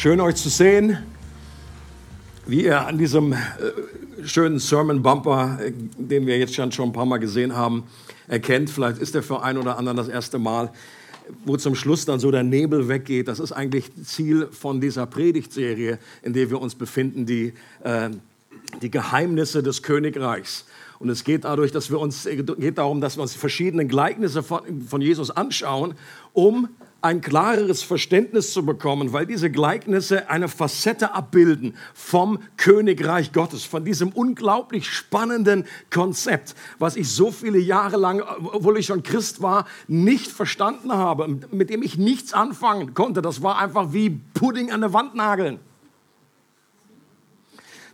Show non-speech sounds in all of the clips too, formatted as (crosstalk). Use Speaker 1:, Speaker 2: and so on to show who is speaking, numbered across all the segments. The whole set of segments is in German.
Speaker 1: Schön euch zu sehen, wie ihr an diesem äh, schönen Sermon Bumper, äh, den wir jetzt schon, ein paar Mal gesehen haben, erkennt. Vielleicht ist er für einen oder anderen das erste Mal, wo zum Schluss dann so der Nebel weggeht. Das ist eigentlich Ziel von dieser Predigtserie, in der wir uns befinden, die, äh, die Geheimnisse des Königreichs. Und es geht dadurch, dass wir uns, geht darum, dass wir uns verschiedene Gleichnisse von, von Jesus anschauen, um ein klareres Verständnis zu bekommen, weil diese Gleichnisse eine Facette abbilden vom Königreich Gottes, von diesem unglaublich spannenden Konzept, was ich so viele Jahre lang, obwohl ich schon Christ war, nicht verstanden habe, mit dem ich nichts anfangen konnte. Das war einfach wie Pudding an der Wand nageln.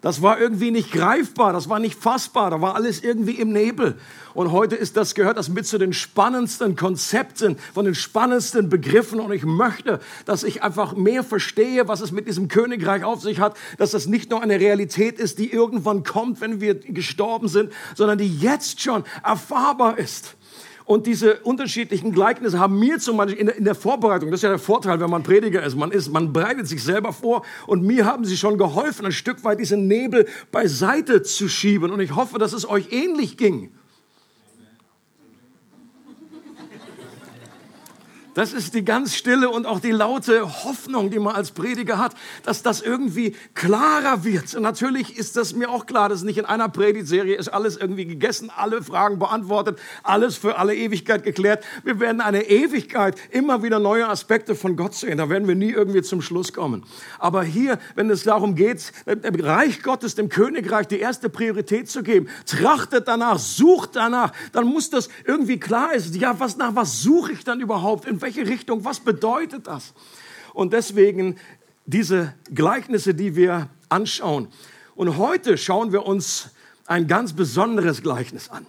Speaker 1: Das war irgendwie nicht greifbar, das war nicht fassbar, da war alles irgendwie im Nebel. Und heute ist das gehört das mit zu den spannendsten Konzepten, von den spannendsten Begriffen. Und ich möchte, dass ich einfach mehr verstehe, was es mit diesem Königreich auf sich hat, dass das nicht nur eine Realität ist, die irgendwann kommt, wenn wir gestorben sind, sondern die jetzt schon erfahrbar ist. Und diese unterschiedlichen Gleichnisse haben mir zum Beispiel in der, in der, Vorbereitung, das ist ja der Vorteil, wenn man Prediger ist, man ist, man bereitet sich selber vor und mir haben sie schon geholfen, ein Stück weit diesen Nebel beiseite zu schieben. Und ich hoffe, dass es euch ähnlich ging. Das ist die ganz stille und auch die laute Hoffnung, die man als Prediger hat, dass das irgendwie klarer wird. Und natürlich ist das mir auch klar, dass nicht in einer Predigtserie ist alles irgendwie gegessen, alle Fragen beantwortet, alles für alle Ewigkeit geklärt. Wir werden eine Ewigkeit immer wieder neue Aspekte von Gott sehen. Da werden wir nie irgendwie zum Schluss kommen. Aber hier, wenn es darum geht, dem Reich Gottes, dem Königreich die erste Priorität zu geben, trachtet danach, sucht danach, dann muss das irgendwie klar sein. Ja, was nach was suche ich dann überhaupt? In welche Richtung? Was bedeutet das? Und deswegen diese Gleichnisse, die wir anschauen. Und heute schauen wir uns ein ganz besonderes Gleichnis an.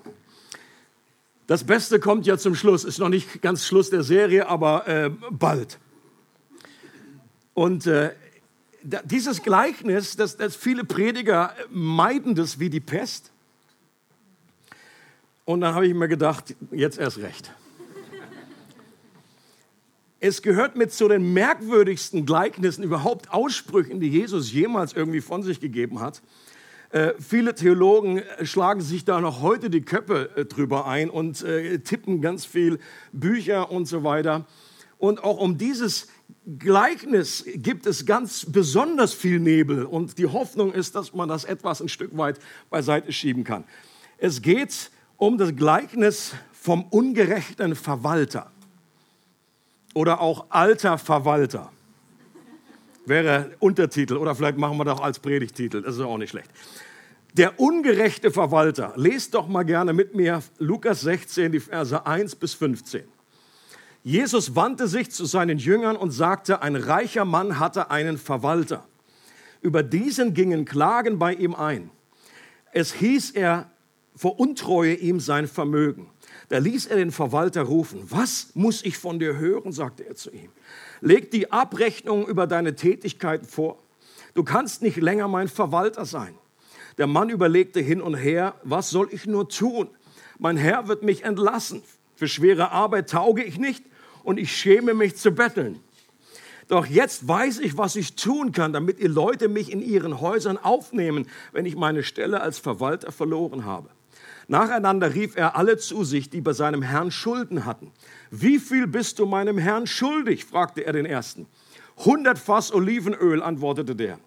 Speaker 1: Das Beste kommt ja zum Schluss, ist noch nicht ganz Schluss der Serie, aber äh, bald. Und äh, dieses Gleichnis, das, das viele Prediger meiden das wie die Pest. Und dann habe ich mir gedacht, jetzt erst recht. Es gehört mit zu den merkwürdigsten Gleichnissen, überhaupt Aussprüchen, die Jesus jemals irgendwie von sich gegeben hat. Äh, viele Theologen äh, schlagen sich da noch heute die Köpfe äh, drüber ein und äh, tippen ganz viel Bücher und so weiter. Und auch um dieses Gleichnis gibt es ganz besonders viel Nebel und die Hoffnung ist, dass man das etwas ein Stück weit beiseite schieben kann. Es geht um das Gleichnis vom ungerechten Verwalter oder auch alter Verwalter. Wäre Untertitel oder vielleicht machen wir das als Predigtitel, das ist auch nicht schlecht. Der ungerechte Verwalter. Lest doch mal gerne mit mir Lukas 16, die Verse 1 bis 15. Jesus wandte sich zu seinen Jüngern und sagte, ein reicher Mann hatte einen Verwalter. Über diesen gingen Klagen bei ihm ein. Es hieß, er veruntreue ihm sein Vermögen. Da ließ er den Verwalter rufen. Was muss ich von dir hören? sagte er zu ihm. Leg die Abrechnung über deine Tätigkeiten vor. Du kannst nicht länger mein Verwalter sein. Der Mann überlegte hin und her, was soll ich nur tun? Mein Herr wird mich entlassen. Für schwere Arbeit tauge ich nicht und ich schäme mich zu betteln. Doch jetzt weiß ich, was ich tun kann, damit die Leute mich in ihren Häusern aufnehmen, wenn ich meine Stelle als Verwalter verloren habe. Nacheinander rief er alle zu sich, die bei seinem Herrn Schulden hatten. Wie viel bist du meinem Herrn schuldig? fragte er den ersten. Hundert Fass Olivenöl, antwortete der.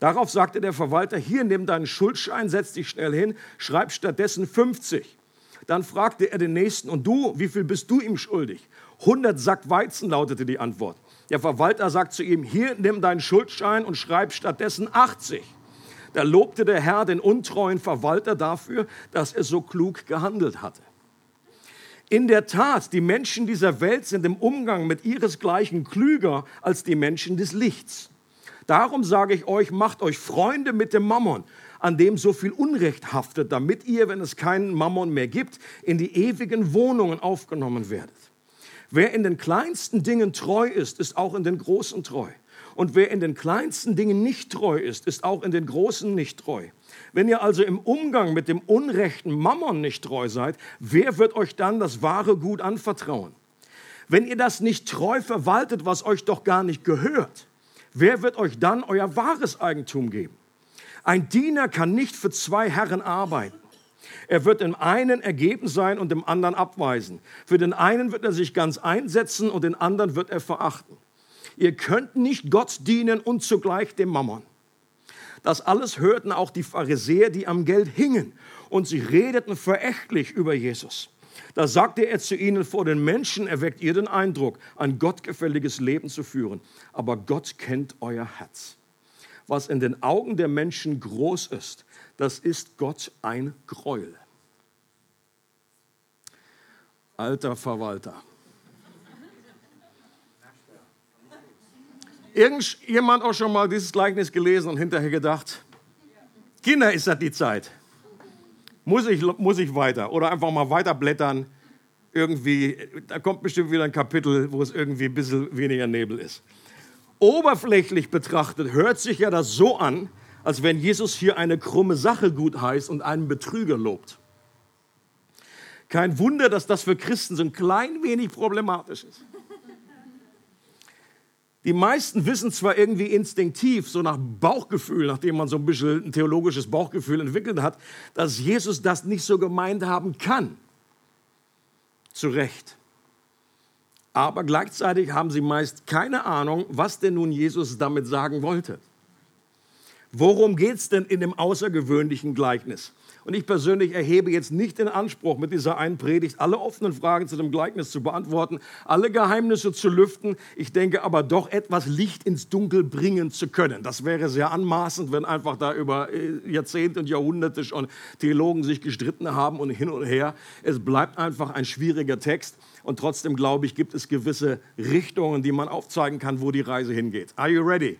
Speaker 1: Darauf sagte der Verwalter, hier nimm deinen Schuldschein, setz dich schnell hin, schreib stattdessen 50. Dann fragte er den nächsten, und du, wie viel bist du ihm schuldig? 100 Sack Weizen lautete die Antwort. Der Verwalter sagt zu ihm, hier nimm deinen Schuldschein und schreib stattdessen 80. Da lobte der Herr den untreuen Verwalter dafür, dass er so klug gehandelt hatte. In der Tat, die Menschen dieser Welt sind im Umgang mit ihresgleichen klüger als die Menschen des Lichts. Darum sage ich euch, macht euch Freunde mit dem Mammon, an dem so viel Unrecht haftet, damit ihr, wenn es keinen Mammon mehr gibt, in die ewigen Wohnungen aufgenommen werdet. Wer in den kleinsten Dingen treu ist, ist auch in den großen treu. Und wer in den kleinsten Dingen nicht treu ist, ist auch in den großen nicht treu. Wenn ihr also im Umgang mit dem unrechten Mammon nicht treu seid, wer wird euch dann das wahre Gut anvertrauen? Wenn ihr das nicht treu verwaltet, was euch doch gar nicht gehört, wer wird euch dann euer wahres Eigentum geben? Ein Diener kann nicht für zwei Herren arbeiten. Er wird dem einen ergeben sein und dem anderen abweisen. Für den einen wird er sich ganz einsetzen und den anderen wird er verachten. Ihr könnt nicht Gott dienen und zugleich dem Mammon. Das alles hörten auch die Pharisäer, die am Geld hingen, und sie redeten verächtlich über Jesus. Da sagte er zu ihnen, vor den Menschen erweckt ihr den Eindruck, ein gottgefälliges Leben zu führen, aber Gott kennt euer Herz. Was in den Augen der Menschen groß ist, das ist Gott ein Gräuel. Alter Verwalter. Irgendjemand auch schon mal dieses Gleichnis gelesen und hinterher gedacht, Kinder, ist das die Zeit? Muss ich, muss ich weiter? Oder einfach mal weiterblättern? Irgendwie, da kommt bestimmt wieder ein Kapitel, wo es irgendwie ein bisschen weniger Nebel ist. Oberflächlich betrachtet hört sich ja das so an, als wenn Jesus hier eine krumme Sache gut heißt und einen Betrüger lobt. Kein Wunder, dass das für Christen so ein klein wenig problematisch ist. Die meisten wissen zwar irgendwie instinktiv, so nach Bauchgefühl, nachdem man so ein bisschen ein theologisches Bauchgefühl entwickelt hat, dass Jesus das nicht so gemeint haben kann. Zu Recht. Aber gleichzeitig haben sie meist keine Ahnung, was denn nun Jesus damit sagen wollte. Worum geht es denn in dem außergewöhnlichen Gleichnis? Und ich persönlich erhebe jetzt nicht den Anspruch, mit dieser einen Predigt alle offenen Fragen zu dem Gleichnis zu beantworten, alle Geheimnisse zu lüften. Ich denke aber doch etwas Licht ins Dunkel bringen zu können. Das wäre sehr anmaßend, wenn einfach da über äh, Jahrzehnte und Jahrhunderte schon Theologen sich gestritten haben und hin und her. Es bleibt einfach ein schwieriger Text. Und trotzdem glaube ich, gibt es gewisse Richtungen, die man aufzeigen kann, wo die Reise hingeht. Are you ready?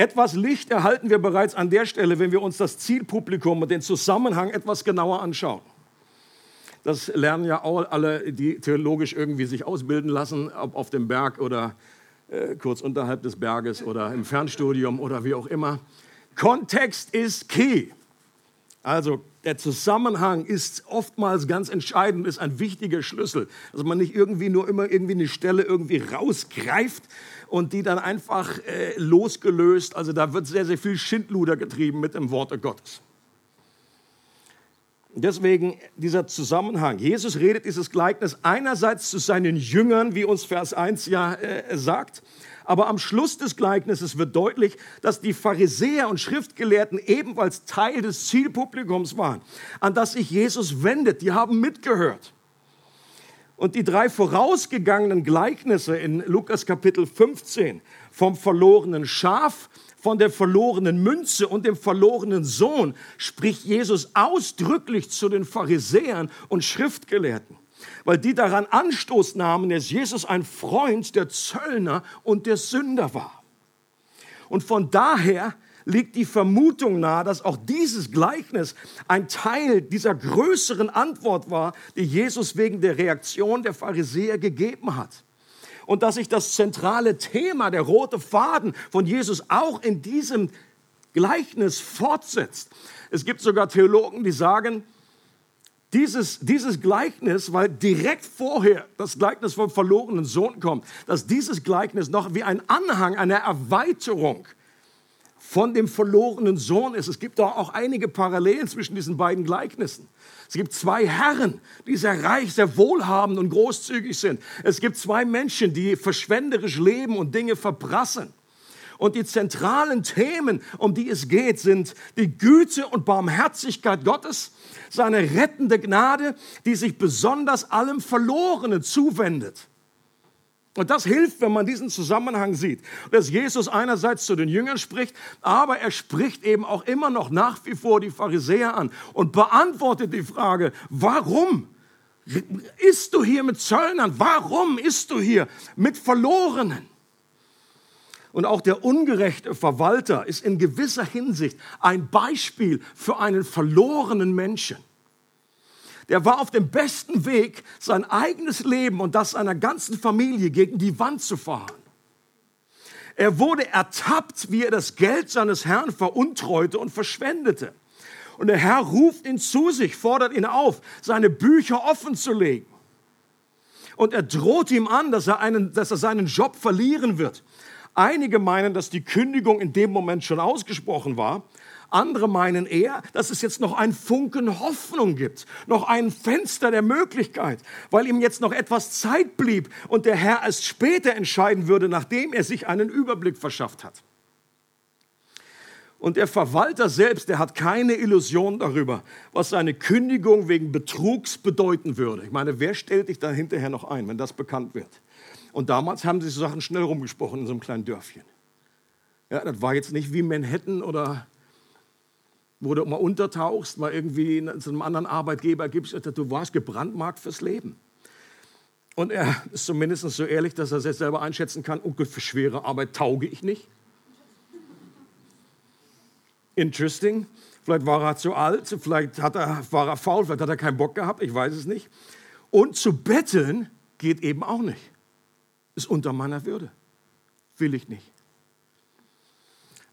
Speaker 1: Etwas Licht erhalten wir bereits an der Stelle, wenn wir uns das Zielpublikum und den Zusammenhang etwas genauer anschauen. Das lernen ja auch alle, die theologisch irgendwie sich ausbilden lassen, ob auf dem Berg oder äh, kurz unterhalb des Berges oder im Fernstudium oder wie auch immer. Kontext ist key. Also der Zusammenhang ist oftmals ganz entscheidend, ist ein wichtiger Schlüssel, dass man nicht irgendwie nur immer irgendwie eine Stelle irgendwie rausgreift und die dann einfach äh, losgelöst. Also da wird sehr, sehr viel Schindluder getrieben mit dem Worte Gottes. Deswegen dieser Zusammenhang. Jesus redet dieses Gleichnis einerseits zu seinen Jüngern, wie uns Vers 1 ja äh, sagt, aber am Schluss des Gleichnisses wird deutlich, dass die Pharisäer und Schriftgelehrten ebenfalls Teil des Zielpublikums waren, an das sich Jesus wendet. Die haben mitgehört. Und die drei vorausgegangenen Gleichnisse in Lukas Kapitel 15 vom verlorenen Schaf, von der verlorenen Münze und dem verlorenen Sohn spricht Jesus ausdrücklich zu den Pharisäern und Schriftgelehrten, weil die daran Anstoß nahmen, dass Jesus ein Freund der Zöllner und der Sünder war. Und von daher liegt die Vermutung nahe, dass auch dieses Gleichnis ein Teil dieser größeren Antwort war, die Jesus wegen der Reaktion der Pharisäer gegeben hat. Und dass sich das zentrale Thema, der rote Faden von Jesus auch in diesem Gleichnis fortsetzt. Es gibt sogar Theologen, die sagen, dieses, dieses Gleichnis, weil direkt vorher das Gleichnis vom verlorenen Sohn kommt, dass dieses Gleichnis noch wie ein Anhang, eine Erweiterung von dem verlorenen Sohn ist. Es gibt da auch einige Parallelen zwischen diesen beiden Gleichnissen. Es gibt zwei Herren, die sehr reich, sehr wohlhabend und großzügig sind. Es gibt zwei Menschen, die verschwenderisch leben und Dinge verprassen. Und die zentralen Themen, um die es geht, sind die Güte und Barmherzigkeit Gottes, seine rettende Gnade, die sich besonders allem Verlorenen zuwendet. Und das hilft, wenn man diesen Zusammenhang sieht, dass Jesus einerseits zu den Jüngern spricht, aber er spricht eben auch immer noch nach wie vor die Pharisäer an und beantwortet die Frage, warum isst du hier mit Zöllnern? Warum isst du hier mit Verlorenen? Und auch der ungerechte Verwalter ist in gewisser Hinsicht ein Beispiel für einen verlorenen Menschen der war auf dem besten Weg, sein eigenes Leben und das seiner ganzen Familie gegen die Wand zu fahren. Er wurde ertappt, wie er das Geld seines Herrn veruntreute und verschwendete. Und der Herr ruft ihn zu sich, fordert ihn auf, seine Bücher offen zu legen. Und er droht ihm an, dass er, einen, dass er seinen Job verlieren wird. Einige meinen, dass die Kündigung in dem Moment schon ausgesprochen war. Andere meinen eher, dass es jetzt noch ein Funken Hoffnung gibt, noch ein Fenster der Möglichkeit, weil ihm jetzt noch etwas Zeit blieb und der Herr erst später entscheiden würde, nachdem er sich einen Überblick verschafft hat. Und der Verwalter selbst, der hat keine Illusion darüber, was seine Kündigung wegen Betrugs bedeuten würde. Ich meine, wer stellt dich da hinterher noch ein, wenn das bekannt wird? Und damals haben sich so Sachen schnell rumgesprochen in so einem kleinen Dörfchen. Ja, das war jetzt nicht wie Manhattan oder wo du mal untertauchst, mal irgendwie zu einem anderen Arbeitgeber gibst, du warst gebrandmarkt fürs Leben. Und er ist zumindest so ehrlich, dass er sich selber einschätzen kann, oh Gott, für schwere Arbeit tauge ich nicht. Interesting. Vielleicht war er zu alt, vielleicht hat er, war er faul, vielleicht hat er keinen Bock gehabt, ich weiß es nicht. Und zu betteln geht eben auch nicht. Ist unter meiner Würde. Will ich nicht.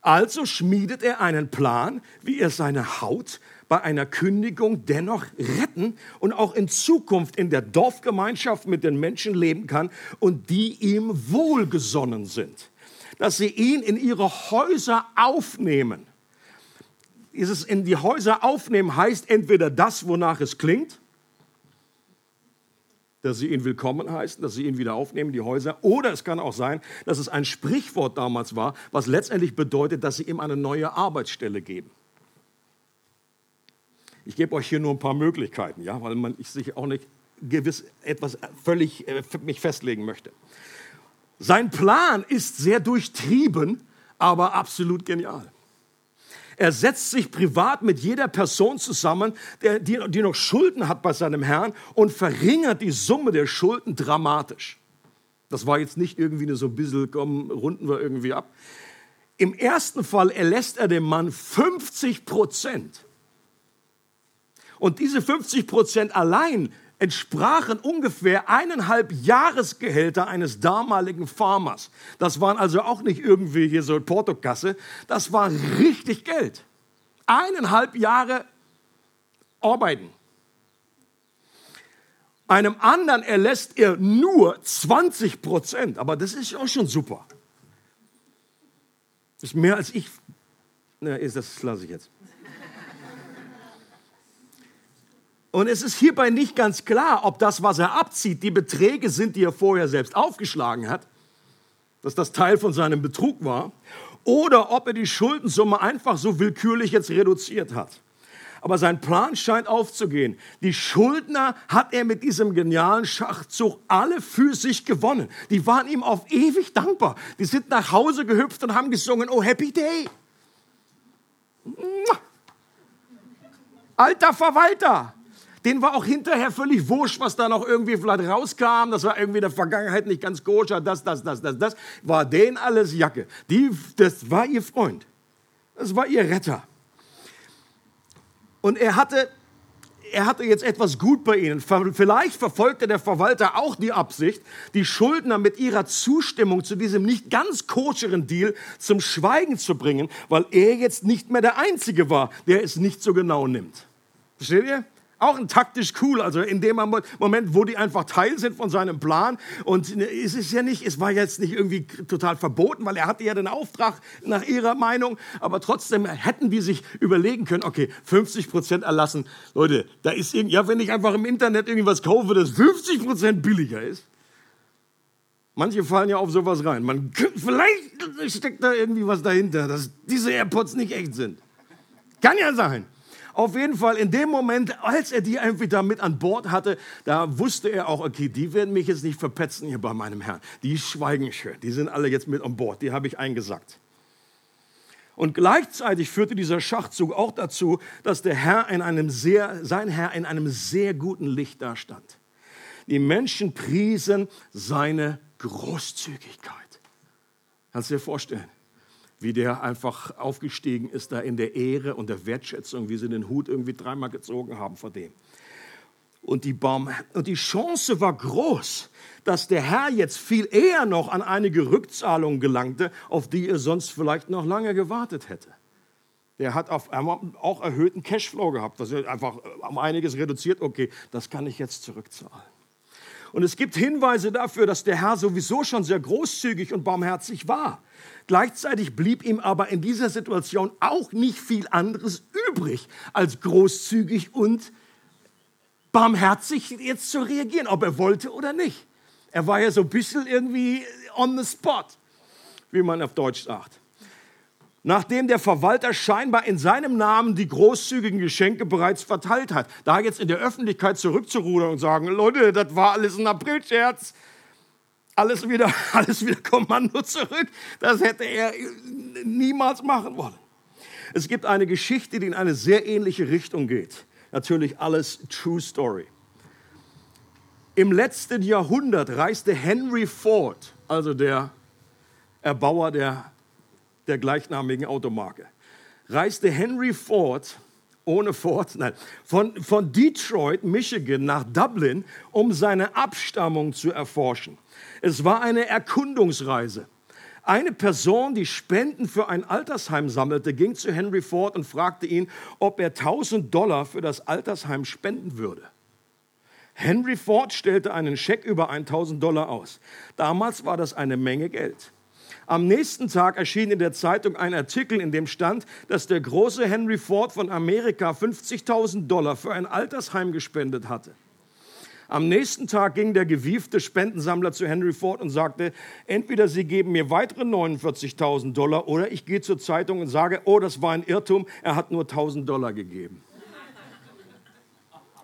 Speaker 1: Also schmiedet er einen Plan, wie er seine Haut bei einer Kündigung dennoch retten und auch in Zukunft in der Dorfgemeinschaft mit den Menschen leben kann und die ihm wohlgesonnen sind. Dass sie ihn in ihre Häuser aufnehmen. Dieses in die Häuser aufnehmen heißt entweder das, wonach es klingt, dass sie ihn willkommen heißen, dass sie ihn wieder aufnehmen, die Häuser. Oder es kann auch sein, dass es ein Sprichwort damals war, was letztendlich bedeutet, dass sie ihm eine neue Arbeitsstelle geben. Ich gebe euch hier nur ein paar Möglichkeiten, ja, weil man, ich sich auch nicht gewiss etwas völlig äh, mich festlegen möchte. Sein Plan ist sehr durchtrieben, aber absolut genial. Er setzt sich privat mit jeder Person zusammen, der, die, die noch Schulden hat bei seinem Herrn und verringert die Summe der Schulden dramatisch. Das war jetzt nicht irgendwie so ein bisschen, komm, runden wir irgendwie ab. Im ersten Fall erlässt er dem Mann 50 Prozent. Und diese 50 Prozent allein entsprachen ungefähr eineinhalb Jahresgehälter eines damaligen Farmers. Das waren also auch nicht irgendwie hier so Portokasse, das war richtig Geld. Eineinhalb Jahre arbeiten. Einem anderen erlässt er nur 20 Prozent, aber das ist auch schon super. Das ist mehr als ich. Na, das lasse ich jetzt. Und es ist hierbei nicht ganz klar, ob das, was er abzieht, die Beträge sind, die er vorher selbst aufgeschlagen hat, dass das Teil von seinem Betrug war, oder ob er die Schuldensumme einfach so willkürlich jetzt reduziert hat. Aber sein Plan scheint aufzugehen. Die Schuldner hat er mit diesem genialen Schachzug alle für sich gewonnen. Die waren ihm auf ewig dankbar. Die sind nach Hause gehüpft und haben gesungen, oh Happy Day. Alter Verwalter, den war auch hinterher völlig wurscht, was da noch irgendwie vielleicht rauskam. Das war irgendwie in der Vergangenheit nicht ganz koscher, das, das, das, das, das. War denen alles Jacke. Die, das war ihr Freund. Das war ihr Retter. Und er hatte, er hatte jetzt etwas gut bei ihnen. Vielleicht verfolgte der Verwalter auch die Absicht, die Schuldner mit ihrer Zustimmung zu diesem nicht ganz koscheren Deal zum Schweigen zu bringen, weil er jetzt nicht mehr der Einzige war, der es nicht so genau nimmt. Versteht ihr? Auch ein taktisch cool, also in dem Moment, wo die einfach Teil sind von seinem Plan. Und es ist ja nicht, es war jetzt nicht irgendwie total verboten, weil er hatte ja den Auftrag nach ihrer Meinung. Aber trotzdem hätten die sich überlegen können, okay, 50 Prozent erlassen. Leute, da ist irgendwie, ja, wenn ich einfach im Internet irgendwas kaufe, das 50 Prozent billiger ist. Manche fallen ja auf sowas rein. Man, vielleicht steckt da irgendwie was dahinter, dass diese AirPods nicht echt sind. Kann ja sein. Auf jeden Fall in dem Moment, als er die einfach da mit an Bord hatte, da wusste er auch, okay, die werden mich jetzt nicht verpetzen hier bei meinem Herrn. Die schweigen schön, die sind alle jetzt mit an Bord, die habe ich eingesackt. Und gleichzeitig führte dieser Schachzug auch dazu, dass der Herr in einem sehr, sein Herr in einem sehr guten Licht dastand. Die Menschen priesen seine Großzügigkeit. Kannst du dir vorstellen? Wie der einfach aufgestiegen ist da in der Ehre und der Wertschätzung, wie sie den Hut irgendwie dreimal gezogen haben vor dem. Und die, Baum, und die Chance war groß, dass der Herr jetzt viel eher noch an einige Rückzahlungen gelangte, auf die er sonst vielleicht noch lange gewartet hätte. Der hat auf einmal auch erhöhten Cashflow gehabt, das ist einfach um einiges reduziert. Okay, das kann ich jetzt zurückzahlen. Und es gibt Hinweise dafür, dass der Herr sowieso schon sehr großzügig und barmherzig war. Gleichzeitig blieb ihm aber in dieser Situation auch nicht viel anderes übrig, als großzügig und barmherzig jetzt zu reagieren, ob er wollte oder nicht. Er war ja so ein bisschen irgendwie on the spot, wie man auf Deutsch sagt. Nachdem der Verwalter scheinbar in seinem Namen die großzügigen Geschenke bereits verteilt hat, da jetzt in der Öffentlichkeit zurückzurudern und sagen, Leute, das war alles ein Aprilscherz, alles wieder, (laughs) alles wieder Kommando zurück, das hätte er niemals machen wollen. Es gibt eine Geschichte, die in eine sehr ähnliche Richtung geht. Natürlich alles True Story. Im letzten Jahrhundert reiste Henry Ford, also der Erbauer der, der gleichnamigen Automarke, reiste Henry Ford ohne Ford, nein, von, von Detroit, Michigan nach Dublin, um seine Abstammung zu erforschen. Es war eine Erkundungsreise. Eine Person, die Spenden für ein Altersheim sammelte, ging zu Henry Ford und fragte ihn, ob er 1000 Dollar für das Altersheim spenden würde. Henry Ford stellte einen Scheck über 1000 Dollar aus. Damals war das eine Menge Geld. Am nächsten Tag erschien in der Zeitung ein Artikel, in dem stand, dass der große Henry Ford von Amerika 50.000 Dollar für ein Altersheim gespendet hatte. Am nächsten Tag ging der gewiefte Spendensammler zu Henry Ford und sagte, entweder Sie geben mir weitere 49.000 Dollar oder ich gehe zur Zeitung und sage, oh, das war ein Irrtum, er hat nur 1.000 Dollar gegeben.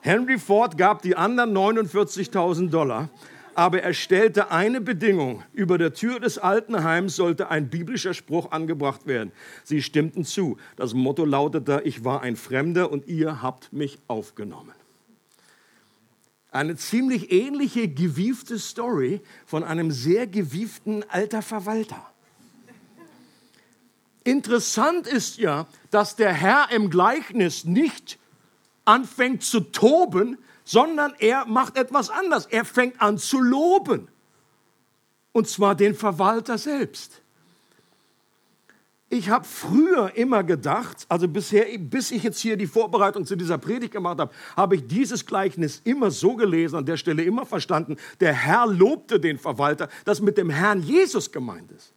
Speaker 1: Henry Ford gab die anderen 49.000 Dollar, aber er stellte eine Bedingung. Über der Tür des Altenheims sollte ein biblischer Spruch angebracht werden. Sie stimmten zu. Das Motto lautete, ich war ein Fremder und ihr habt mich aufgenommen. Eine ziemlich ähnliche gewiefte Story von einem sehr gewieften alter Verwalter. Interessant ist ja, dass der Herr im Gleichnis nicht anfängt zu toben, sondern er macht etwas anders. Er fängt an zu loben. Und zwar den Verwalter selbst. Ich habe früher immer gedacht, also bisher, bis ich jetzt hier die Vorbereitung zu dieser Predigt gemacht habe, habe ich dieses Gleichnis immer so gelesen, an der Stelle immer verstanden, der Herr lobte den Verwalter, das mit dem Herrn Jesus gemeint ist.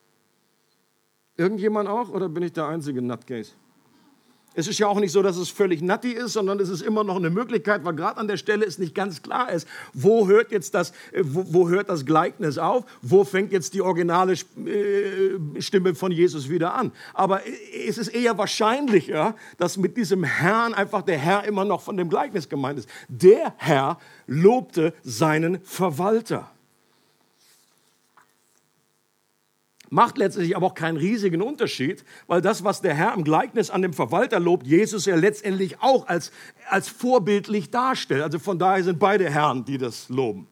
Speaker 1: Irgendjemand auch oder bin ich der einzige Nutcase? Es ist ja auch nicht so, dass es völlig nutty ist, sondern es ist immer noch eine Möglichkeit, weil gerade an der Stelle es nicht ganz klar ist, wo hört jetzt das, äh, wo, wo hört das Gleichnis auf, wo fängt jetzt die originale äh, Stimme von Jesus wieder an. Aber es ist eher wahrscheinlicher, dass mit diesem Herrn einfach der Herr immer noch von dem Gleichnis gemeint ist. Der Herr lobte seinen Verwalter. Macht letztlich aber auch keinen riesigen Unterschied, weil das, was der Herr im Gleichnis an dem Verwalter lobt, Jesus ja letztendlich auch als, als vorbildlich darstellt. Also von daher sind beide Herren, die das loben.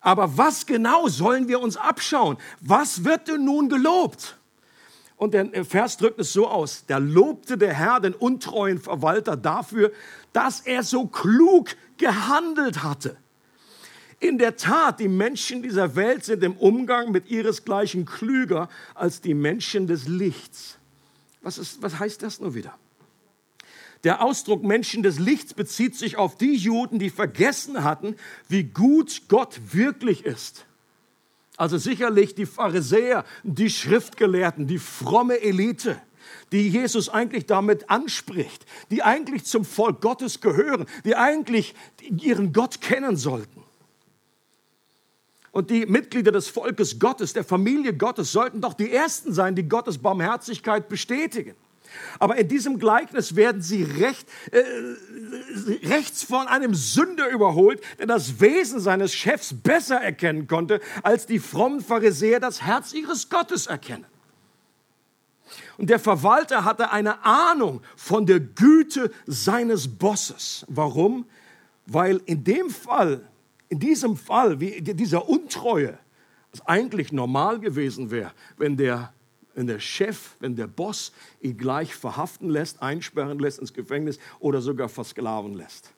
Speaker 1: Aber was genau sollen wir uns abschauen? Was wird denn nun gelobt? Und der Vers drückt es so aus, da lobte der Herr den untreuen Verwalter dafür, dass er so klug gehandelt hatte. In der Tat, die Menschen dieser Welt sind im Umgang mit ihresgleichen klüger als die Menschen des Lichts. Was, ist, was heißt das nur wieder? Der Ausdruck Menschen des Lichts bezieht sich auf die Juden, die vergessen hatten, wie gut Gott wirklich ist. Also sicherlich die Pharisäer, die Schriftgelehrten, die fromme Elite, die Jesus eigentlich damit anspricht, die eigentlich zum Volk Gottes gehören, die eigentlich ihren Gott kennen sollten. Und die Mitglieder des Volkes Gottes, der Familie Gottes, sollten doch die Ersten sein, die Gottes Barmherzigkeit bestätigen. Aber in diesem Gleichnis werden sie recht, äh, rechts von einem Sünder überholt, der das Wesen seines Chefs besser erkennen konnte, als die frommen Pharisäer das Herz ihres Gottes erkennen. Und der Verwalter hatte eine Ahnung von der Güte seines Bosses. Warum? Weil in dem Fall in diesem Fall, wie dieser Untreue, was eigentlich normal gewesen wäre, wenn der, wenn der Chef, wenn der Boss ihn gleich verhaften lässt, einsperren lässt ins Gefängnis oder sogar versklaven lässt.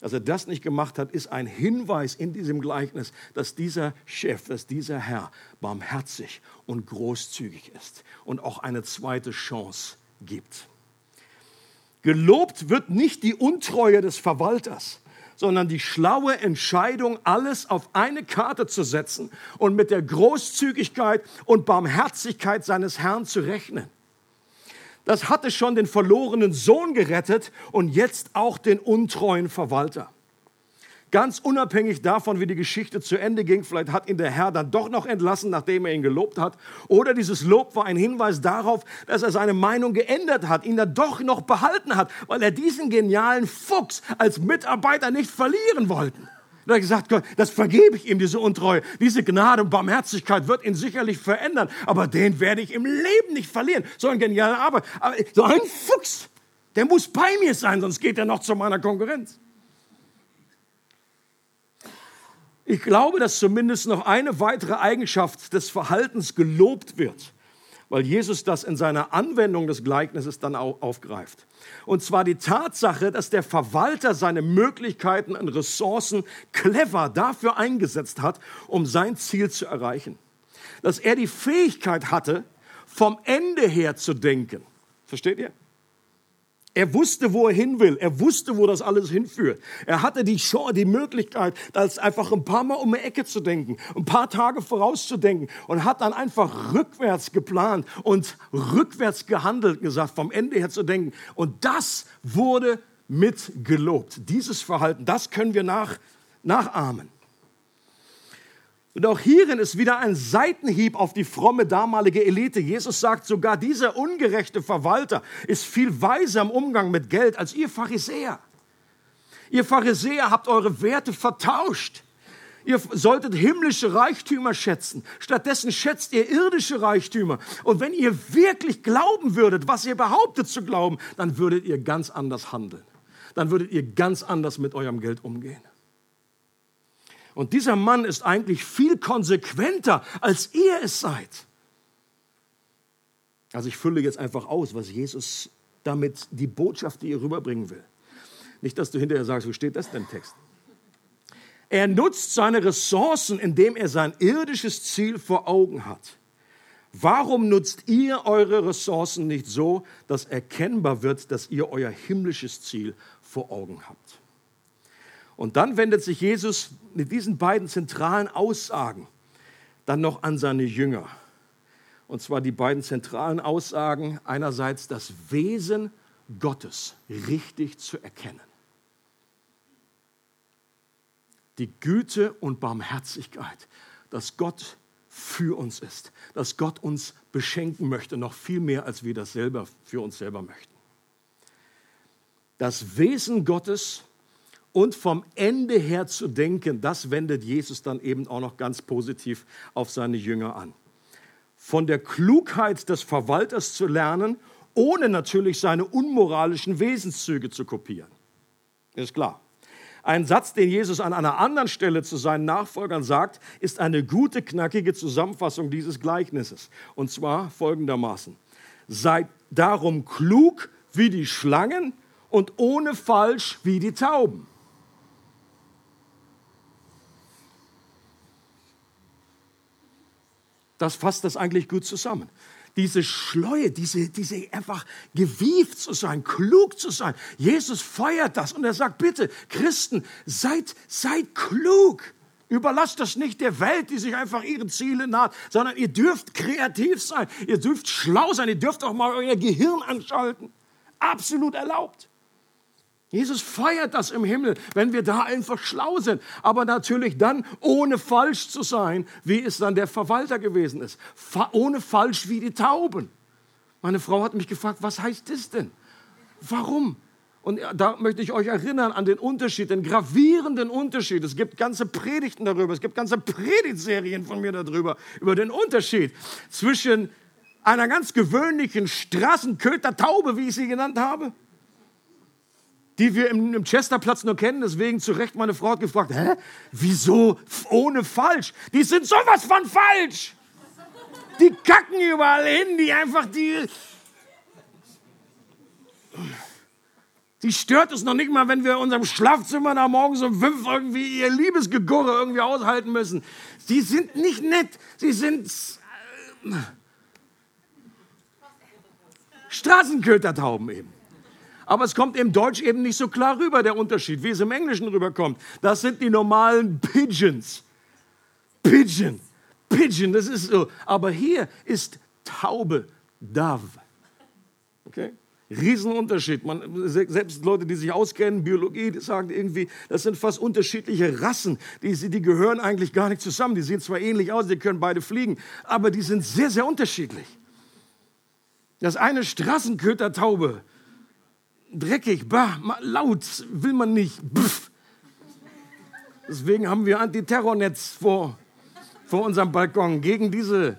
Speaker 1: Dass er das nicht gemacht hat, ist ein Hinweis in diesem Gleichnis, dass dieser Chef, dass dieser Herr barmherzig und großzügig ist und auch eine zweite Chance gibt. Gelobt wird nicht die Untreue des Verwalters, sondern die schlaue Entscheidung, alles auf eine Karte zu setzen und mit der Großzügigkeit und Barmherzigkeit seines Herrn zu rechnen. Das hatte schon den verlorenen Sohn gerettet und jetzt auch den untreuen Verwalter. Ganz unabhängig davon, wie die Geschichte zu Ende ging, vielleicht hat ihn der Herr dann doch noch entlassen, nachdem er ihn gelobt hat. Oder dieses Lob war ein Hinweis darauf, dass er seine Meinung geändert hat, ihn dann doch noch behalten hat, weil er diesen genialen Fuchs als Mitarbeiter nicht verlieren wollte. Er hat gesagt, Gott, das vergebe ich ihm, diese Untreue. Diese Gnade und Barmherzigkeit wird ihn sicherlich verändern, aber den werde ich im Leben nicht verlieren. So ein genialer Arbeit. Aber so ein Fuchs, der muss bei mir sein, sonst geht er noch zu meiner Konkurrenz. Ich glaube, dass zumindest noch eine weitere Eigenschaft des Verhaltens gelobt wird, weil Jesus das in seiner Anwendung des Gleichnisses dann auch aufgreift. Und zwar die Tatsache, dass der Verwalter seine Möglichkeiten und Ressourcen clever dafür eingesetzt hat, um sein Ziel zu erreichen. Dass er die Fähigkeit hatte, vom Ende her zu denken. Versteht ihr? Er wusste, wo er hin will. Er wusste, wo das alles hinführt. Er hatte die Chance, die Möglichkeit, das einfach ein paar Mal um die Ecke zu denken, ein paar Tage vorauszudenken und hat dann einfach rückwärts geplant und rückwärts gehandelt, gesagt, vom Ende her zu denken. Und das wurde mit gelobt. Dieses Verhalten, das können wir nach, nachahmen. Und auch hierin ist wieder ein Seitenhieb auf die fromme damalige Elite. Jesus sagt sogar, dieser ungerechte Verwalter ist viel weiser im Umgang mit Geld als ihr Pharisäer. Ihr Pharisäer habt eure Werte vertauscht. Ihr solltet himmlische Reichtümer schätzen. Stattdessen schätzt ihr irdische Reichtümer. Und wenn ihr wirklich glauben würdet, was ihr behauptet zu glauben, dann würdet ihr ganz anders handeln. Dann würdet ihr ganz anders mit eurem Geld umgehen. Und dieser Mann ist eigentlich viel konsequenter, als ihr es seid. Also ich fülle jetzt einfach aus, was Jesus damit die Botschaft, die ihr rüberbringen will. Nicht, dass du hinterher sagst, wo steht das denn im Text? Er nutzt seine Ressourcen, indem er sein irdisches Ziel vor Augen hat. Warum nutzt ihr eure Ressourcen nicht so, dass erkennbar wird, dass ihr euer himmlisches Ziel vor Augen habt? Und dann wendet sich Jesus mit diesen beiden zentralen Aussagen dann noch an seine Jünger. Und zwar die beiden zentralen Aussagen, einerseits das Wesen Gottes richtig zu erkennen. Die Güte und Barmherzigkeit, dass Gott für uns ist, dass Gott uns beschenken möchte, noch viel mehr, als wir das selber für uns selber möchten. Das Wesen Gottes und vom Ende her zu denken, das wendet Jesus dann eben auch noch ganz positiv auf seine Jünger an. Von der Klugheit des Verwalters zu lernen, ohne natürlich seine unmoralischen Wesenszüge zu kopieren. Ist klar. Ein Satz, den Jesus an einer anderen Stelle zu seinen Nachfolgern sagt, ist eine gute, knackige Zusammenfassung dieses Gleichnisses. Und zwar folgendermaßen. Seid darum klug wie die Schlangen und ohne falsch wie die Tauben. Das fasst das eigentlich gut zusammen. Diese Schleue, diese, diese einfach gewieft zu sein, klug zu sein. Jesus feuert das und er sagt, bitte, Christen, seid, seid klug. Überlasst das nicht der Welt, die sich einfach ihren Zielen naht, sondern ihr dürft kreativ sein, ihr dürft schlau sein, ihr dürft auch mal euer Gehirn anschalten. Absolut erlaubt. Jesus feiert das im Himmel, wenn wir da einfach schlau sind. Aber natürlich dann ohne falsch zu sein, wie es dann der Verwalter gewesen ist. Fa ohne falsch wie die Tauben. Meine Frau hat mich gefragt, was heißt das denn? Warum? Und da möchte ich euch erinnern an den Unterschied, den gravierenden Unterschied. Es gibt ganze Predigten darüber, es gibt ganze Predigtserien von mir darüber, über den Unterschied zwischen einer ganz gewöhnlichen Straßenköter-Taube, wie ich sie genannt habe, die wir im, im Chesterplatz nur kennen. Deswegen zu Recht meine Frau hat gefragt, hä, wieso ohne falsch? Die sind sowas von falsch. Die kacken überall hin, die einfach die... Die stört es noch nicht mal, wenn wir in unserem Schlafzimmer nach morgens um fünf irgendwie ihr Liebesgegurre irgendwie aushalten müssen. Sie sind nicht nett, sie sind äh, Straßenkötertauben eben. Aber es kommt im Deutsch eben nicht so klar rüber, der Unterschied, wie es im Englischen rüberkommt. Das sind die normalen Pigeons. Pigeon. Pigeon, das ist so. Aber hier ist Taube, Dove. Okay? Riesenunterschied. Man, selbst Leute, die sich auskennen, Biologie, sagen irgendwie, das sind fast unterschiedliche Rassen. Die, die gehören eigentlich gar nicht zusammen. Die sehen zwar ähnlich aus, die können beide fliegen, aber die sind sehr, sehr unterschiedlich. Das eine Straßenkötertaube, dreckig, bah, laut, will man nicht. Pff. Deswegen haben wir Antiterrornetz vor, vor unserem Balkon gegen diese,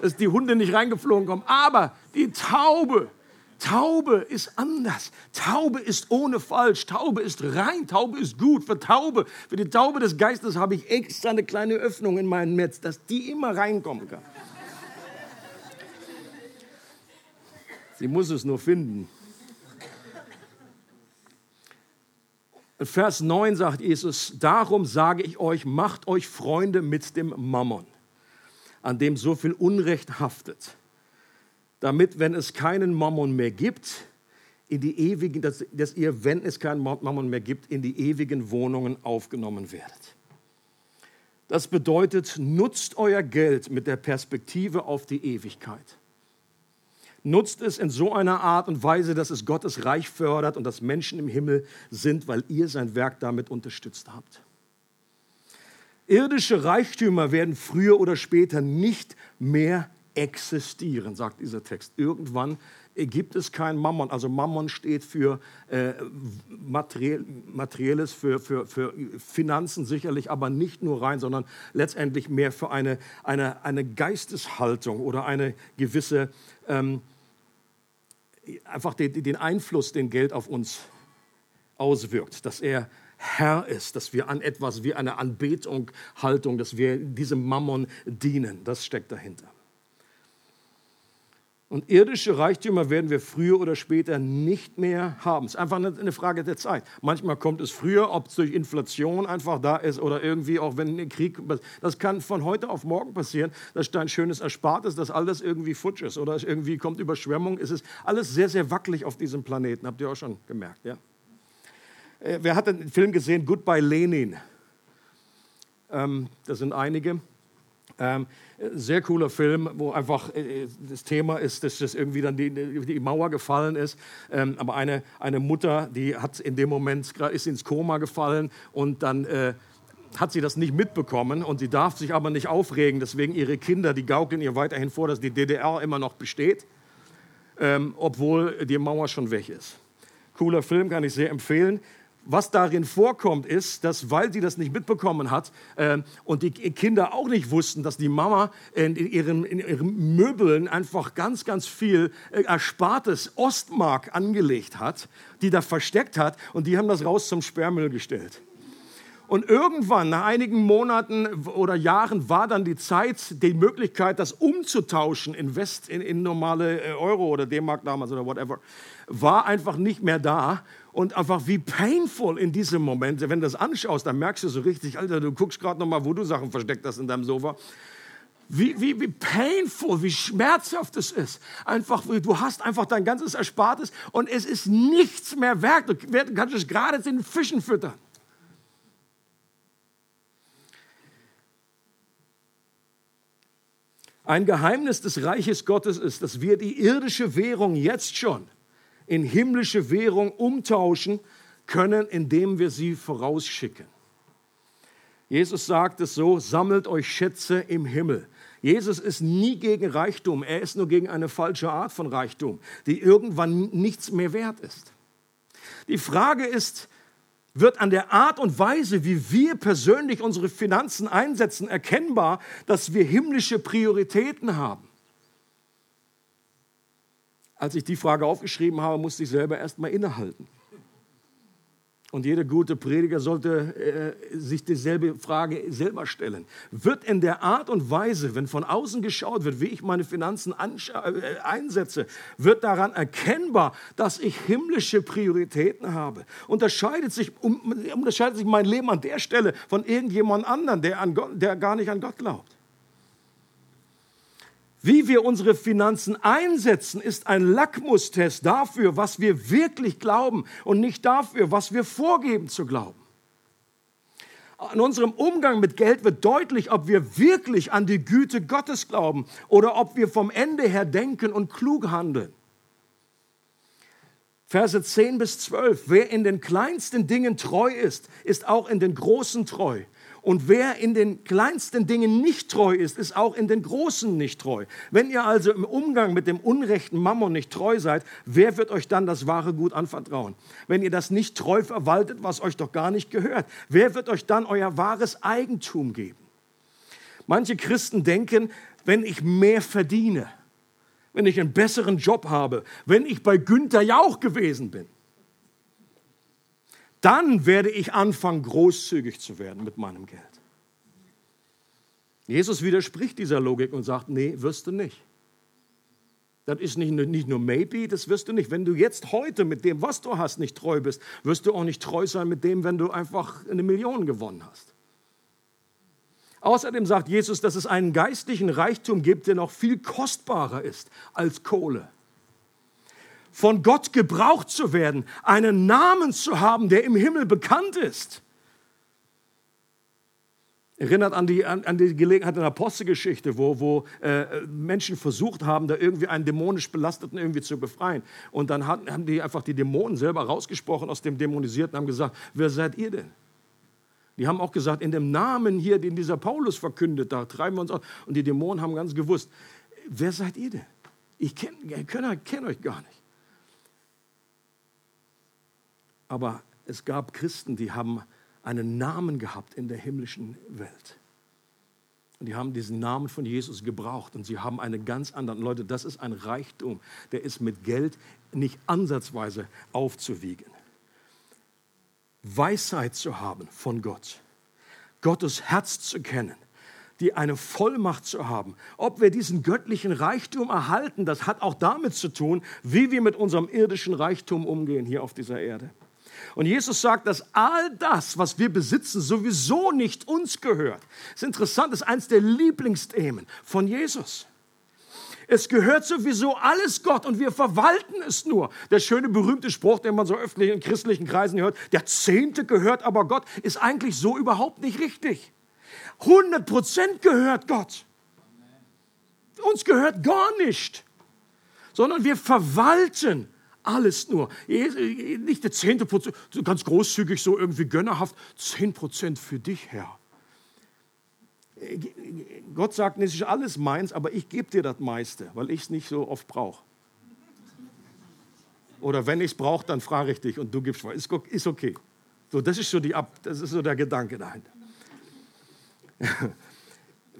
Speaker 1: dass die Hunde nicht reingeflogen kommen. Aber die Taube, Taube ist anders. Taube ist ohne falsch. Taube ist rein. Taube ist gut. Für Taube, für die Taube des Geistes habe ich extra eine kleine Öffnung in meinem Netz, dass die immer reinkommen kann. Sie muss es nur finden. Vers 9 sagt Jesus, darum sage ich euch, macht euch Freunde mit dem Mammon, an dem so viel Unrecht haftet damit, wenn es keinen Mammon mehr gibt, in die ewigen, dass, dass ihr, wenn es keinen Mammon mehr gibt, in die ewigen Wohnungen aufgenommen werdet. Das bedeutet, nutzt euer Geld mit der Perspektive auf die Ewigkeit. Nutzt es in so einer Art und Weise, dass es Gottes Reich fördert und dass Menschen im Himmel sind, weil ihr sein Werk damit unterstützt habt. Irdische Reichtümer werden früher oder später nicht mehr existieren, sagt dieser Text. Irgendwann gibt es kein Mammon. Also Mammon steht für äh, Materielles, für, für, für Finanzen sicherlich, aber nicht nur rein, sondern letztendlich mehr für eine, eine, eine Geisteshaltung oder eine gewisse, ähm, einfach den, den Einfluss, den Geld auf uns auswirkt, dass er Herr ist, dass wir an etwas wie eine Anbetung, Haltung, dass wir diesem Mammon dienen. Das steckt dahinter. Und irdische Reichtümer werden wir früher oder später nicht mehr haben. Es ist einfach eine Frage der Zeit. Manchmal kommt es früher, ob es durch Inflation einfach da ist oder irgendwie auch wenn ein Krieg. Das kann von heute auf morgen passieren, dass da ein schönes Erspartes, dass alles irgendwie futsch ist oder irgendwie kommt Überschwemmung. Es ist alles sehr, sehr wackelig auf diesem Planeten. Habt ihr auch schon gemerkt, ja? Äh, wer hat den Film gesehen? Goodbye Lenin. Ähm, das sind einige. Ähm, sehr cooler Film, wo einfach äh, das Thema ist, dass das irgendwie dann die, die Mauer gefallen ist. Ähm, aber eine, eine Mutter, die hat in dem Moment ist ins Koma gefallen und dann äh, hat sie das nicht mitbekommen und sie darf sich aber nicht aufregen. Deswegen ihre Kinder, die gaukeln ihr weiterhin vor, dass die DDR immer noch besteht, ähm, obwohl die Mauer schon weg ist. Cooler Film, kann ich sehr empfehlen was darin vorkommt, ist, dass, weil sie das nicht mitbekommen hat äh, und die Kinder auch nicht wussten, dass die Mama in, ihren, in ihren Möbeln einfach ganz, ganz viel äh, erspartes Ostmark angelegt hat, die da versteckt hat und die haben das raus zum Sperrmüll gestellt. Und irgendwann, nach einigen Monaten oder Jahren, war dann die Zeit, die Möglichkeit, das umzutauschen in, West, in, in normale äh, Euro oder D-Mark damals oder whatever, war einfach nicht mehr da. Und einfach wie painful in diesem Moment, wenn du das anschaust, dann merkst du so richtig, Alter, du guckst gerade noch mal, wo du Sachen versteckt hast in deinem Sofa. Wie, wie, wie painful, wie schmerzhaft es ist. Einfach, du hast einfach dein ganzes Erspartes und es ist nichts mehr wert. Du kannst es gerade den Fischen füttern. Ein Geheimnis des Reiches Gottes ist, dass wir die irdische Währung jetzt schon in himmlische Währung umtauschen können, indem wir sie vorausschicken. Jesus sagt es so, sammelt euch Schätze im Himmel. Jesus ist nie gegen Reichtum, er ist nur gegen eine falsche Art von Reichtum, die irgendwann nichts mehr wert ist. Die Frage ist, wird an der Art und Weise, wie wir persönlich unsere Finanzen einsetzen, erkennbar, dass wir himmlische Prioritäten haben. Als ich die Frage aufgeschrieben habe, musste ich selber erst mal innehalten. Und jeder gute Prediger sollte äh, sich dieselbe Frage selber stellen. Wird in der Art und Weise, wenn von außen geschaut wird, wie ich meine Finanzen äh, einsetze, wird daran erkennbar, dass ich himmlische Prioritäten habe? Unterscheidet sich, um, unterscheidet sich mein Leben an der Stelle von irgendjemand anderem, der, an Gott, der gar nicht an Gott glaubt? Wie wir unsere Finanzen einsetzen, ist ein Lackmustest dafür, was wir wirklich glauben und nicht dafür, was wir vorgeben zu glauben. An unserem Umgang mit Geld wird deutlich, ob wir wirklich an die Güte Gottes glauben oder ob wir vom Ende her denken und klug handeln. Verse 10 bis 12. Wer in den kleinsten Dingen treu ist, ist auch in den großen treu. Und wer in den kleinsten Dingen nicht treu ist, ist auch in den großen nicht treu. Wenn ihr also im Umgang mit dem unrechten Mammon nicht treu seid, wer wird euch dann das wahre Gut anvertrauen? Wenn ihr das nicht treu verwaltet, was euch doch gar nicht gehört, wer wird euch dann euer wahres Eigentum geben? Manche Christen denken, wenn ich mehr verdiene, wenn ich einen besseren Job habe, wenn ich bei Günther Jauch gewesen bin, dann werde ich anfangen, großzügig zu werden mit meinem Geld. Jesus widerspricht dieser Logik und sagt, nee, wirst du nicht. Das ist nicht, nicht nur maybe, das wirst du nicht. Wenn du jetzt heute mit dem, was du hast, nicht treu bist, wirst du auch nicht treu sein mit dem, wenn du einfach eine Million gewonnen hast. Außerdem sagt Jesus, dass es einen geistlichen Reichtum gibt, der noch viel kostbarer ist als Kohle von Gott gebraucht zu werden, einen Namen zu haben, der im Himmel bekannt ist. Erinnert an die, an, an die Gelegenheit in der Apostelgeschichte, wo, wo äh, Menschen versucht haben, da irgendwie einen dämonisch Belasteten irgendwie zu befreien. Und dann hat, haben die einfach die Dämonen selber rausgesprochen aus dem Dämonisierten und haben gesagt, wer seid ihr denn? Die haben auch gesagt, in dem Namen hier, den dieser Paulus verkündet, da treiben wir uns aus. Und die Dämonen haben ganz gewusst, wer seid ihr denn? Ich kenne kenn euch gar nicht. Aber es gab Christen, die haben einen Namen gehabt in der himmlischen Welt. Und die haben diesen Namen von Jesus gebraucht und sie haben einen ganz anderen. Leute, das ist ein Reichtum, der ist mit Geld nicht ansatzweise aufzuwiegen. Weisheit zu haben von Gott, Gottes Herz zu kennen, die eine Vollmacht zu haben. Ob wir diesen göttlichen Reichtum erhalten, das hat auch damit zu tun, wie wir mit unserem irdischen Reichtum umgehen hier auf dieser Erde. Und Jesus sagt, dass all das, was wir besitzen, sowieso nicht uns gehört. Das ist interessant, das ist eines der Lieblingsthemen von Jesus. Es gehört sowieso alles Gott und wir verwalten es nur. Der schöne berühmte Spruch, den man so öffentlich in christlichen Kreisen hört, der Zehnte gehört aber Gott, ist eigentlich so überhaupt nicht richtig. 100 Prozent gehört Gott. Uns gehört gar nicht, sondern wir verwalten alles nur. Nicht der zehnte Prozent, ganz großzügig, so irgendwie gönnerhaft. Zehn Prozent für dich, Herr. Gott sagt, es ist alles meins, aber ich gebe dir das meiste, weil ich es nicht so oft brauche. Oder wenn ich es brauche, dann frage ich dich und du gibst Ist, ist okay. So, das ist so, die, das ist so der Gedanke dahinter. (laughs)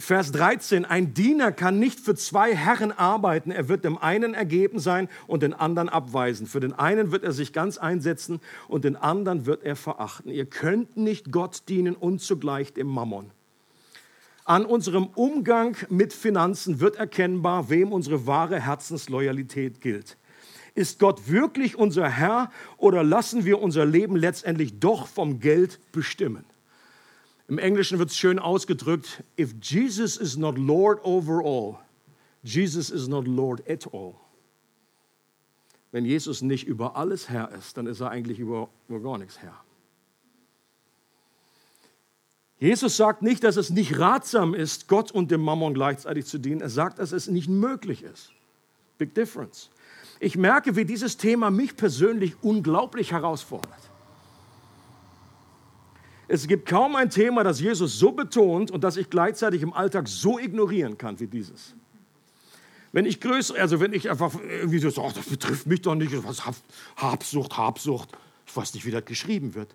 Speaker 1: Vers 13, ein Diener kann nicht für zwei Herren arbeiten. Er wird dem einen ergeben sein und den anderen abweisen. Für den einen wird er sich ganz einsetzen und den anderen wird er verachten. Ihr könnt nicht Gott dienen und zugleich dem Mammon. An unserem Umgang mit Finanzen wird erkennbar, wem unsere wahre Herzensloyalität gilt. Ist Gott wirklich unser Herr oder lassen wir unser Leben letztendlich doch vom Geld bestimmen? Im Englischen wird es schön ausgedrückt, if Jesus is not Lord over all, Jesus is not Lord at all. Wenn Jesus nicht über alles Herr ist, dann ist er eigentlich über, über gar nichts Herr. Jesus sagt nicht, dass es nicht ratsam ist, Gott und dem Mammon gleichzeitig zu dienen. Er sagt, dass es nicht möglich ist. Big difference. Ich merke, wie dieses Thema mich persönlich unglaublich herausfordert. Es gibt kaum ein Thema, das Jesus so betont und das ich gleichzeitig im Alltag so ignorieren kann wie dieses. Wenn ich größer, also wenn ich einfach irgendwie so, oh, das betrifft mich doch nicht, was Habsucht, Habsucht, ich weiß nicht, wie das geschrieben wird.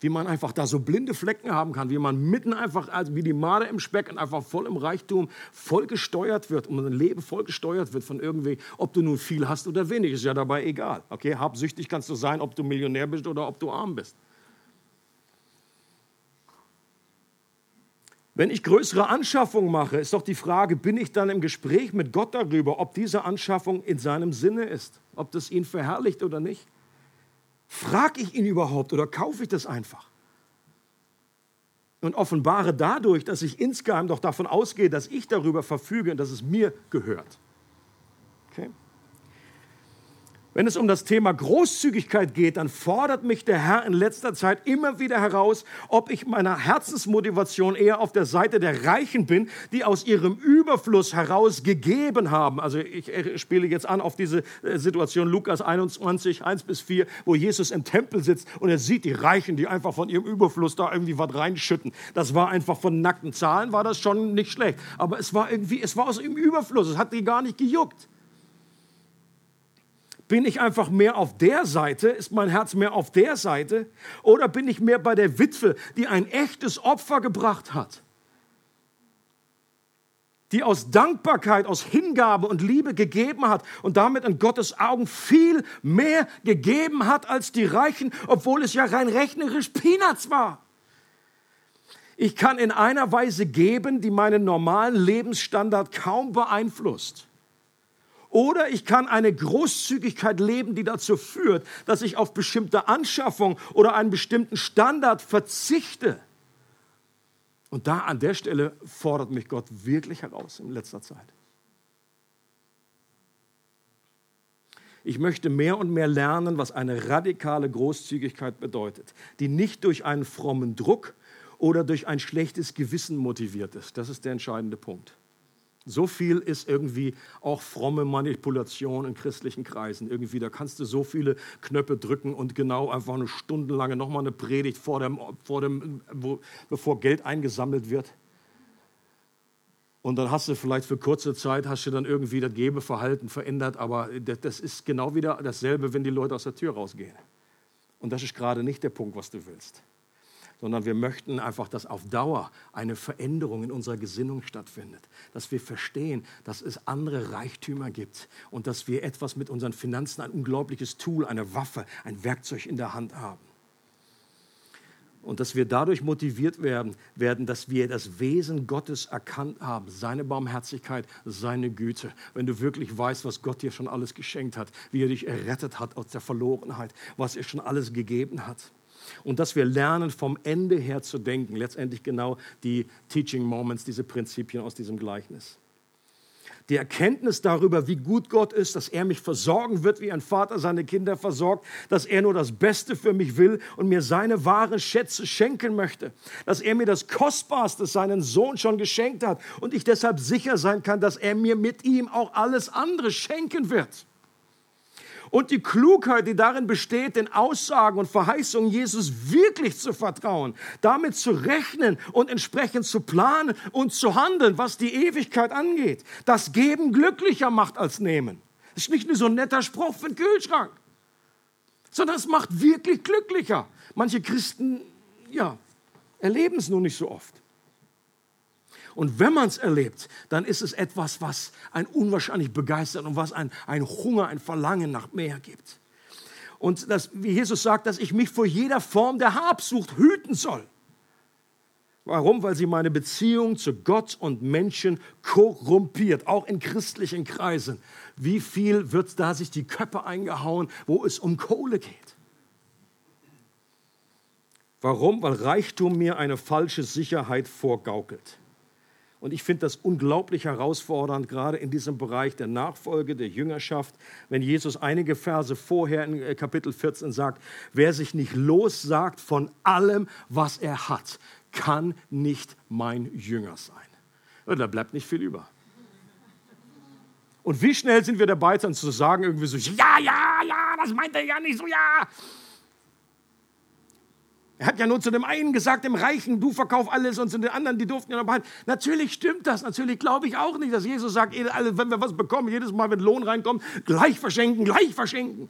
Speaker 1: Wie man einfach da so blinde Flecken haben kann, wie man mitten einfach, also wie die Made im Speck und einfach voll im Reichtum, voll gesteuert wird und ein Leben voll gesteuert wird von irgendwie, ob du nun viel hast oder wenig, ist ja dabei egal. Okay, habsüchtig kannst du sein, ob du Millionär bist oder ob du arm bist. Wenn ich größere Anschaffungen mache, ist doch die Frage, bin ich dann im Gespräch mit Gott darüber, ob diese Anschaffung in seinem Sinne ist, ob das ihn verherrlicht oder nicht? Frage ich ihn überhaupt oder kaufe ich das einfach? und offenbare dadurch, dass ich insgeheim doch davon ausgehe, dass ich darüber verfüge und dass es mir gehört. Okay? Wenn es um das Thema Großzügigkeit geht, dann fordert mich der Herr in letzter Zeit immer wieder heraus, ob ich meiner Herzensmotivation eher auf der Seite der Reichen bin, die aus ihrem Überfluss heraus gegeben haben. Also ich spiele jetzt an auf diese äh, Situation Lukas 21, 1 bis 4, wo Jesus im Tempel sitzt und er sieht die Reichen, die einfach von ihrem Überfluss da irgendwie was reinschütten. Das war einfach von nackten Zahlen, war das schon nicht schlecht. Aber es war irgendwie, es war aus ihrem Überfluss, es hat die gar nicht gejuckt. Bin ich einfach mehr auf der Seite? Ist mein Herz mehr auf der Seite? Oder bin ich mehr bei der Witwe, die ein echtes Opfer gebracht hat? Die aus Dankbarkeit, aus Hingabe und Liebe gegeben hat und damit in Gottes Augen viel mehr gegeben hat als die Reichen, obwohl es ja rein rechnerisch Peanuts war. Ich kann in einer Weise geben, die meinen normalen Lebensstandard kaum beeinflusst. Oder ich kann eine Großzügigkeit leben, die dazu führt, dass ich auf bestimmte Anschaffung oder einen bestimmten Standard verzichte. Und da an der Stelle fordert mich Gott wirklich heraus in letzter Zeit. Ich möchte mehr und mehr lernen, was eine radikale Großzügigkeit bedeutet, die nicht durch einen frommen Druck oder durch ein schlechtes Gewissen motiviert ist. Das ist der entscheidende Punkt. So viel ist irgendwie auch fromme Manipulation in christlichen Kreisen. Irgendwie, da kannst du so viele Knöpfe drücken und genau einfach eine Stunde lang nochmal eine Predigt vor dem, vor dem, wo, bevor Geld eingesammelt wird. Und dann hast du vielleicht für kurze Zeit hast du dann irgendwie das Gebeverhalten verändert, aber das ist genau wieder dasselbe, wenn die Leute aus der Tür rausgehen. Und das ist gerade nicht der Punkt, was du willst sondern wir möchten einfach, dass auf Dauer eine Veränderung in unserer Gesinnung stattfindet, dass wir verstehen, dass es andere Reichtümer gibt und dass wir etwas mit unseren Finanzen, ein unglaubliches Tool, eine Waffe, ein Werkzeug in der Hand haben. Und dass wir dadurch motiviert werden, werden, dass wir das Wesen Gottes erkannt haben, seine Barmherzigkeit, seine Güte. Wenn du wirklich weißt, was Gott dir schon alles geschenkt hat, wie er dich errettet hat aus der Verlorenheit, was er schon alles gegeben hat und dass wir lernen, vom Ende her zu denken. Letztendlich genau die Teaching Moments, diese Prinzipien aus diesem Gleichnis. Die Erkenntnis darüber, wie gut Gott ist, dass er mich versorgen wird, wie ein Vater seine Kinder versorgt, dass er nur das Beste für mich will und mir seine wahren Schätze schenken möchte, dass er mir das Kostbarste, seinen Sohn schon geschenkt hat und ich deshalb sicher sein kann, dass er mir mit ihm auch alles andere schenken wird. Und die Klugheit, die darin besteht, den Aussagen und Verheißungen Jesus wirklich zu vertrauen, damit zu rechnen und entsprechend zu planen und zu handeln, was die Ewigkeit angeht. Das Geben glücklicher macht als Nehmen. Das ist nicht nur so ein netter Spruch für den Kühlschrank, sondern es macht wirklich glücklicher. Manche Christen, ja, erleben es nur nicht so oft. Und wenn man es erlebt, dann ist es etwas, was einen unwahrscheinlich begeistert und was einen, einen Hunger, ein Verlangen nach mehr gibt. Und das, wie Jesus sagt, dass ich mich vor jeder Form der Habsucht hüten soll. Warum? Weil sie meine Beziehung zu Gott und Menschen korrumpiert, auch in christlichen Kreisen. Wie viel wird da sich die Köpfe eingehauen, wo es um Kohle geht? Warum? Weil Reichtum mir eine falsche Sicherheit vorgaukelt. Und ich finde das unglaublich herausfordernd, gerade in diesem Bereich der Nachfolge, der Jüngerschaft, wenn Jesus einige Verse vorher in äh, Kapitel 14 sagt, wer sich nicht lossagt von allem, was er hat, kann nicht mein Jünger sein. Und da bleibt nicht viel über. Und wie schnell sind wir dabei, dann zu sagen, irgendwie so, ja, ja, ja, das meint er ja nicht so, ja. Er hat ja nur zu dem einen gesagt, dem Reichen, du verkauf alles und zu den anderen, die durften ja noch behalten. Natürlich stimmt das. Natürlich glaube ich auch nicht, dass Jesus sagt, wenn wir was bekommen, jedes Mal, wenn Lohn reinkommt, gleich verschenken, gleich verschenken.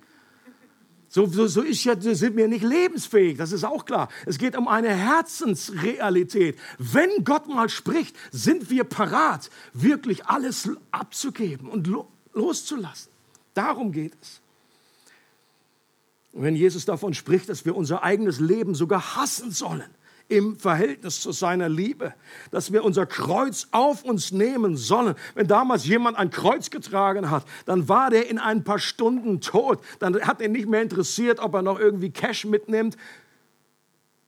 Speaker 1: So, so, so ist ja, sind wir nicht lebensfähig, das ist auch klar. Es geht um eine Herzensrealität. Wenn Gott mal spricht, sind wir parat, wirklich alles abzugeben und loszulassen. Darum geht es. Und wenn Jesus davon spricht, dass wir unser eigenes Leben sogar hassen sollen im Verhältnis zu seiner Liebe, dass wir unser Kreuz auf uns nehmen sollen. Wenn damals jemand ein Kreuz getragen hat, dann war der in ein paar Stunden tot. Dann hat er nicht mehr interessiert, ob er noch irgendwie Cash mitnimmt.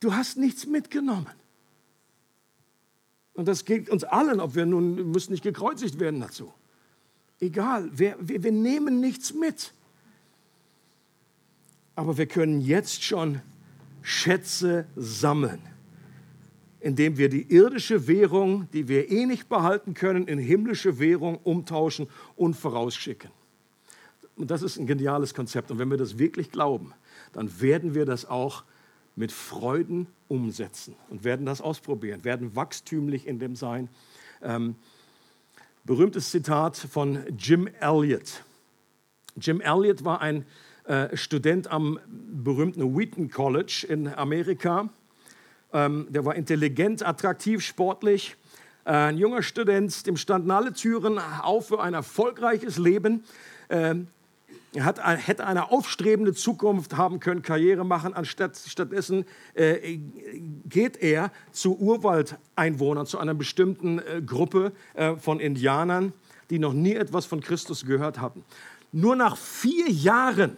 Speaker 1: Du hast nichts mitgenommen. Und das geht uns allen, ob wir nun müssen nicht gekreuzigt werden dazu. Egal, wir, wir, wir nehmen nichts mit. Aber wir können jetzt schon Schätze sammeln, indem wir die irdische Währung, die wir eh nicht behalten können, in himmlische Währung umtauschen und vorausschicken. Und das ist ein geniales Konzept. Und wenn wir das wirklich glauben, dann werden wir das auch mit Freuden umsetzen und werden das ausprobieren, werden wachstümlich in dem sein. Ähm, berühmtes Zitat von Jim Elliot. Jim Elliot war ein äh, Student am berühmten Wheaton College in Amerika. Ähm, der war intelligent, attraktiv, sportlich. Äh, ein junger Student, dem standen alle Türen auf für ein erfolgreiches Leben. Ähm, er hat, hätte eine aufstrebende Zukunft haben können, Karriere machen. Anstatt, stattdessen äh, geht er zu Urwaldeinwohnern, zu einer bestimmten äh, Gruppe äh, von Indianern, die noch nie etwas von Christus gehört hatten. Nur nach vier Jahren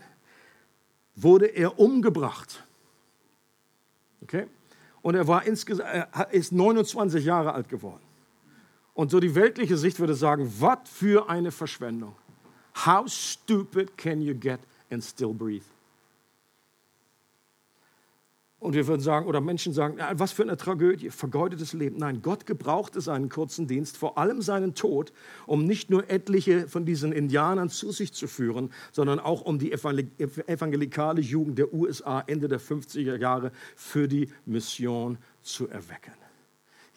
Speaker 1: wurde er umgebracht. Okay? Und er war er ist 29 Jahre alt geworden. Und so die weltliche Sicht würde sagen, was für eine Verschwendung. How stupid can you get and still breathe? Und wir würden sagen, oder Menschen sagen, was für eine Tragödie, vergeudetes Leben. Nein, Gott gebrauchte seinen kurzen Dienst, vor allem seinen Tod, um nicht nur etliche von diesen Indianern zu sich zu führen, sondern auch um die evangelikale Jugend der USA Ende der 50er Jahre für die Mission zu erwecken.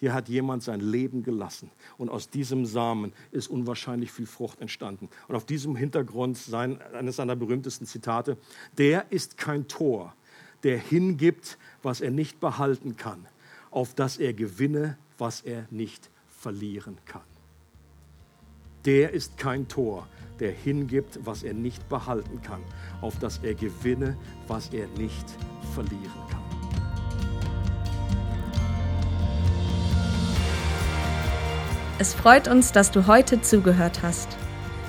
Speaker 1: Hier hat jemand sein Leben gelassen und aus diesem Samen ist unwahrscheinlich viel Frucht entstanden. Und auf diesem Hintergrund sein, eines seiner berühmtesten Zitate, der ist kein Tor, der hingibt, was er nicht behalten kann, auf das er gewinne, was er nicht verlieren kann. Der ist kein Tor, der hingibt, was er nicht behalten kann, auf das er gewinne, was er nicht verlieren kann.
Speaker 2: Es freut uns, dass du heute zugehört hast.